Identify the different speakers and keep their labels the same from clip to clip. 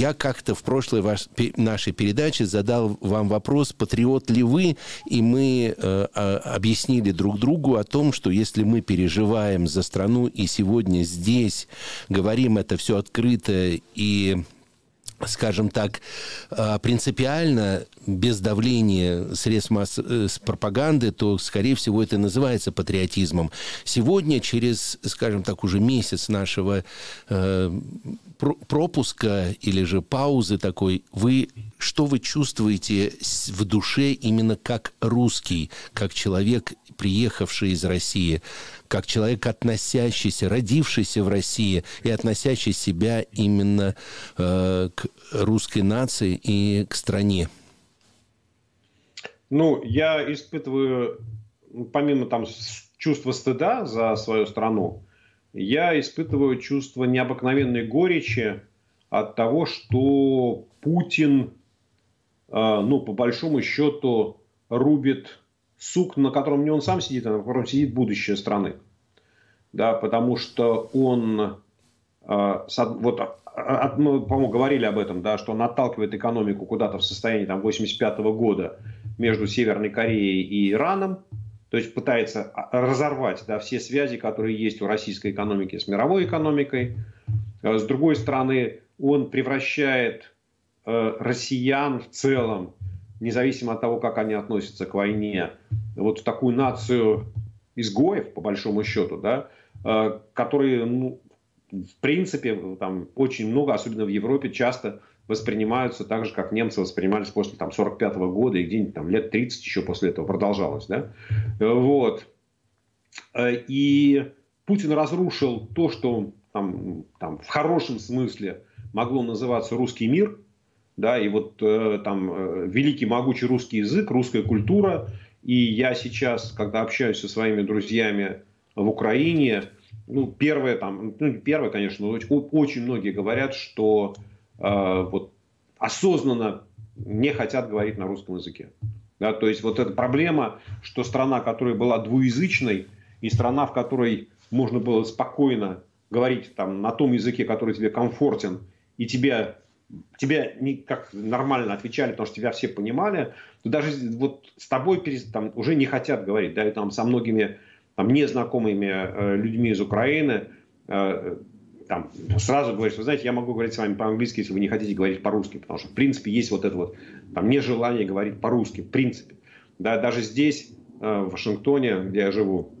Speaker 1: Я как-то в прошлой ваш, нашей передаче задал вам вопрос, патриот ли вы, и мы э, объяснили друг другу о том, что если мы переживаем за страну и сегодня здесь говорим это все открыто и скажем так, а, принципиально, без давления средств масс э, пропаганды, то, скорее всего, это называется патриотизмом. Сегодня, через, скажем так, уже месяц нашего э, пропуска или же паузы такой, вы что вы чувствуете в душе именно как русский, как человек, приехавший из России? как человек, относящийся, родившийся в России и относящий себя именно э, к русской нации и к стране?
Speaker 2: Ну, я испытываю, помимо там чувства стыда за свою страну, я испытываю чувство необыкновенной горечи от того, что Путин, ну, по большому счету, рубит сук, на котором не он сам сидит, а на котором сидит будущее страны. Да, потому что он, э, вот, от, мы, по-моему, говорили об этом, да, что он отталкивает экономику куда-то в состоянии там, 85 -го года между Северной Кореей и Ираном, то есть пытается разорвать да, все связи, которые есть у российской экономики с мировой экономикой. С другой стороны, он превращает россиян в целом независимо от того, как они относятся к войне, вот в такую нацию изгоев, по большому счету, да, э, которые, ну, в принципе, там очень много, особенно в Европе, часто воспринимаются так же, как немцы воспринимались после там, 45 -го года, и где-нибудь там лет 30 еще после этого продолжалось. Да? Вот. Э, и Путин разрушил то, что там, там, в хорошем смысле могло называться русский мир – да, и вот э, там э, великий могучий русский язык, русская культура, и я сейчас, когда общаюсь со своими друзьями в Украине, ну, первое там, ну, первое, конечно, но очень многие говорят, что э, вот осознанно не хотят говорить на русском языке. Да, то есть вот эта проблема, что страна, которая была двуязычной, и страна, в которой можно было спокойно говорить там, на том языке, который тебе комфортен, и тебе тебе не как нормально отвечали, потому что тебя все понимали, то даже вот с тобой там, уже не хотят говорить, да, и там со многими там, незнакомыми э, людьми из Украины э, там, сразу говоришь, вы знаете, я могу говорить с вами по-английски, если вы не хотите говорить по-русски, потому что, в принципе, есть вот это вот там, нежелание говорить по-русски, в принципе. Да, даже здесь, э, в Вашингтоне, где я живу,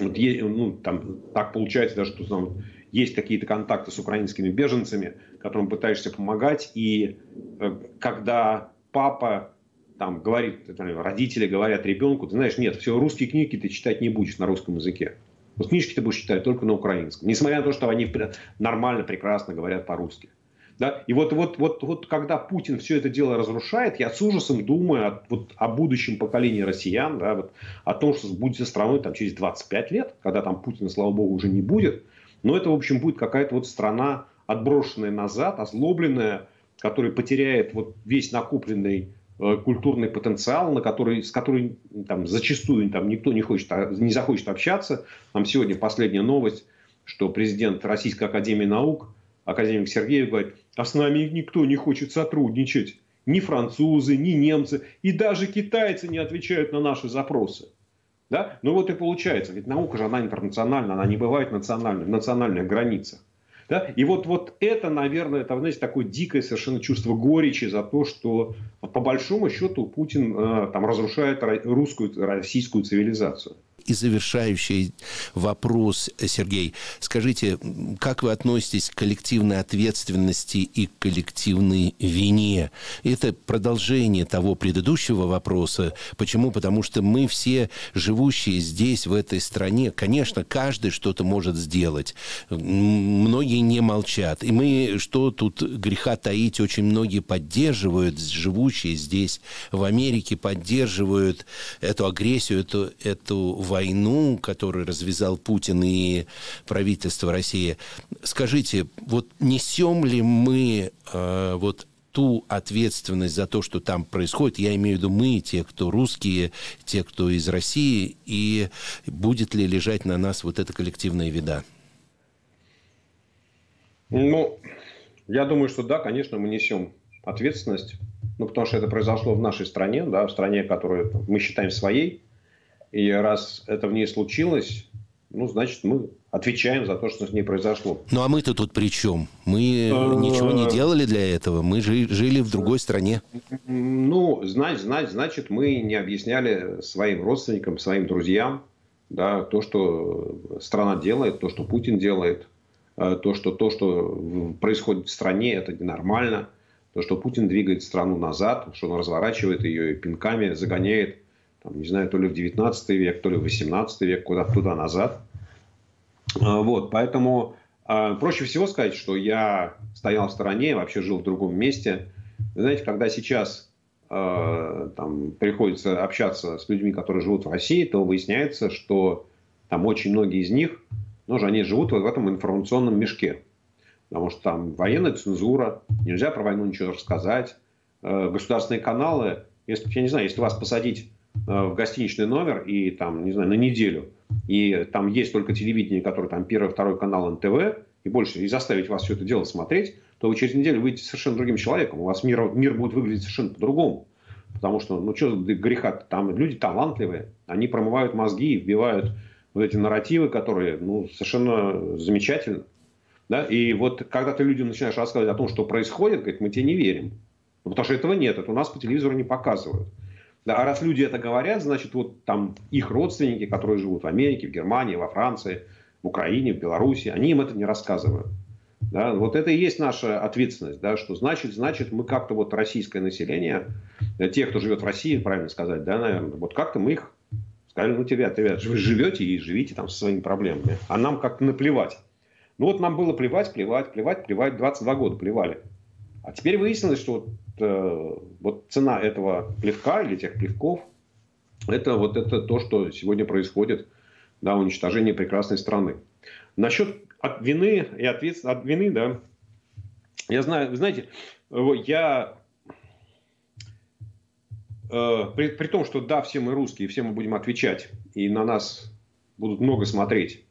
Speaker 2: вот, ну, там, так получается даже, что там, есть какие-то контакты с украинскими беженцами, которым пытаешься помогать, и э, когда папа там говорит, родители говорят ребенку, ты знаешь, нет, все, русские книги ты читать не будешь на русском языке. Вот книжки ты будешь читать только на украинском. Несмотря на то, что они нормально, прекрасно говорят по-русски. Да? И вот, вот, вот, вот когда Путин все это дело разрушает, я с ужасом думаю о, вот, о будущем поколении россиян, да, вот, о том, что будет со страной там, через 25 лет, когда там Путина, слава богу, уже не будет. Но это, в общем, будет какая-то вот страна, отброшенная назад, озлобленная, которая потеряет вот весь накопленный э, культурный потенциал, на который, с которым там, зачастую там, никто не, хочет, а, не захочет общаться. Нам сегодня последняя новость, что президент Российской Академии Наук, академик Сергеев, говорит, а с нами никто не хочет сотрудничать. Ни французы, ни немцы, и даже китайцы не отвечают на наши запросы. Да? Ну вот и получается, ведь наука же она интернациональна, она не бывает национальной, в национальных границах. Да? И вот, вот это, наверное, это, знаете, такое дикое совершенно чувство горечи за то, что по большому счету Путин э, там, разрушает русскую, российскую цивилизацию.
Speaker 1: И завершающий вопрос, Сергей. Скажите, как вы относитесь к коллективной ответственности и к коллективной вине? Это продолжение того предыдущего вопроса. Почему? Потому что мы все, живущие здесь, в этой стране, конечно, каждый что-то может сделать. Многие не молчат. И мы, что тут греха таить, очень многие поддерживают, живущие здесь, в Америке, поддерживают эту агрессию, эту, эту войну, которую развязал Путин и правительство России. Скажите, вот несем ли мы э, вот ту ответственность за то, что там происходит, я имею в виду мы, те, кто русские, те, кто из России, и будет ли лежать на нас вот эта коллективная вида?
Speaker 2: Ну, Я думаю, что да, конечно, мы несем ответственность, ну, потому что это произошло в нашей стране, да, в стране, которую мы считаем своей, и раз это в ней случилось, ну, значит, мы отвечаем за то, что с ней произошло.
Speaker 1: Ну, а мы-то тут при чем? Мы ничего не делали для этого, мы жили в другой стране.
Speaker 2: Ну, знать, знать, значит, мы не объясняли своим родственникам, своим друзьям, да, то, что страна делает, то, что Путин делает, э, то, что, то, что происходит в стране, это ненормально, то, что Путин двигает страну назад, что он разворачивает ее и пинками загоняет, там, не знаю, то ли в 19 век, то ли в 18 век, куда-то туда назад. Э, вот, поэтому э, проще всего сказать, что я стоял в стороне, вообще жил в другом месте. Знаете, когда сейчас Э, там, приходится общаться с людьми, которые живут в России, то выясняется, что там очень многие из них, ну, же они живут в этом информационном мешке. Потому что там военная цензура, нельзя про войну ничего рассказать. Государственные каналы, если, я не знаю, если вас посадить в гостиничный номер и там, не знаю, на неделю, и там есть только телевидение, которое там первый, второй канал НТВ, и больше, и заставить вас все это дело смотреть, то вы через неделю выйдете совершенно другим человеком. У вас мир, мир будет выглядеть совершенно по-другому. Потому что, ну что греха там люди талантливые, они промывают мозги, вбивают вот эти нарративы, которые, ну, совершенно замечательно. Да? И вот когда ты людям начинаешь рассказывать о том, что происходит, говорит, мы тебе не верим. Ну, потому что этого нет, это у нас по телевизору не показывают. Да, а раз люди это говорят, значит, вот там их родственники, которые живут в Америке, в Германии, во Франции, в Украине, в Беларуси, они им это не рассказывают. Да, вот это и есть наша ответственность, да, что значит, значит, мы как-то вот российское население, э, те, кто живет в России, правильно сказать, да, наверное, вот как-то мы их сказали, ну, ребят, ребят, вы живете и живите там со своими проблемами, а нам как-то наплевать. Ну, вот нам было плевать, плевать, плевать, плевать, 22 года плевали. А теперь выяснилось, что вот, э, вот цена этого плевка или тех плевков, это вот это то, что сегодня происходит, да, уничтожение прекрасной страны. Насчет от вины и ответственности, от вины, да. Я знаю, вы знаете, я э, при, при том, что да, все мы русские, все мы будем отвечать, и на нас будут много смотреть,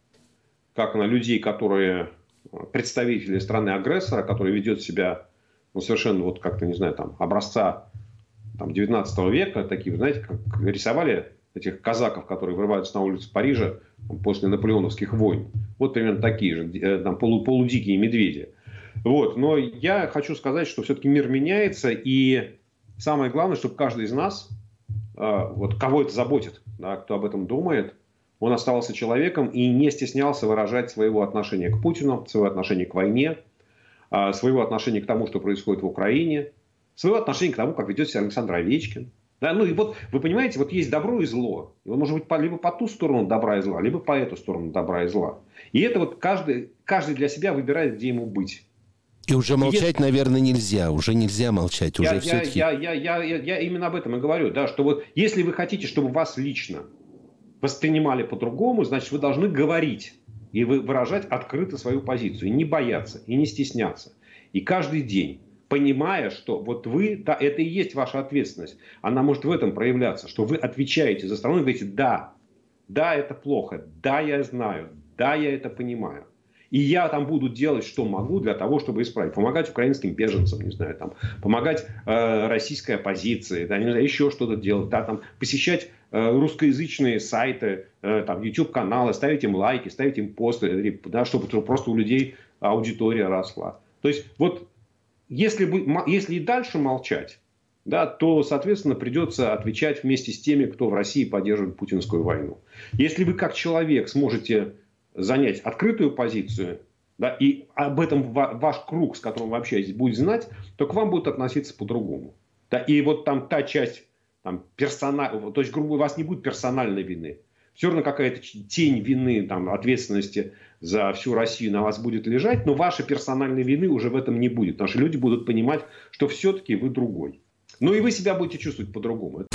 Speaker 2: как на людей, которые представители страны-агрессора, который ведет себя ну, совершенно вот как-то, не знаю, там, образца там, 19 века, такие, знаете, как рисовали этих казаков, которые вырываются на улицу Парижа после наполеоновских войн. Вот примерно такие же, э, там, полу, полудикие медведи. Вот. Но я хочу сказать, что все-таки мир меняется, и самое главное, чтобы каждый из нас, э, вот кого это заботит, да, кто об этом думает, он оставался человеком и не стеснялся выражать своего отношения к Путину, своего отношения к войне, своего отношения к тому, что происходит в Украине, своего отношения к тому, как ведет себя Александр Овечкин, да, ну и вот, вы понимаете, вот есть добро и зло. И он может быть либо по ту сторону добра и зла, либо по эту сторону добра и зла. И это вот каждый, каждый для себя выбирает, где ему быть.
Speaker 1: И уже молчать, Если... наверное, нельзя. Уже нельзя молчать. Уже
Speaker 2: я,
Speaker 1: все-таки...
Speaker 2: я, я, я, я, я именно об этом и говорю. Да, что вот если вы хотите, чтобы вас лично воспринимали по-другому, значит, вы должны говорить и выражать открыто свою позицию. И не бояться, и не стесняться. И каждый день понимая, что вот вы, да, это и есть ваша ответственность. Она может в этом проявляться, что вы отвечаете за страну и говорите, да, да, это плохо, да, я знаю, да, я это понимаю. И я там буду делать, что могу для того, чтобы исправить. Помогать украинским беженцам, не знаю, там, помогать э, российской оппозиции, да, не знаю, еще что-то делать, да, там, посещать э, русскоязычные сайты, э, там, YouTube-каналы, ставить им лайки, ставить им посты, да, чтобы просто у людей аудитория росла. То есть вот если, если и дальше молчать, да, то, соответственно, придется отвечать вместе с теми, кто в России поддерживает путинскую войну. Если вы как человек сможете занять открытую позицию, да, и об этом ваш круг, с которым вы общаетесь, будет знать, то к вам будут относиться по-другому. Да, и вот там та часть, там, персонал, то есть, грубо у вас не будет персональной вины все равно какая-то тень вины, там, ответственности за всю Россию на вас будет лежать, но вашей персональной вины уже в этом не будет, что люди будут понимать, что все-таки вы другой. Ну и вы себя будете чувствовать по-другому.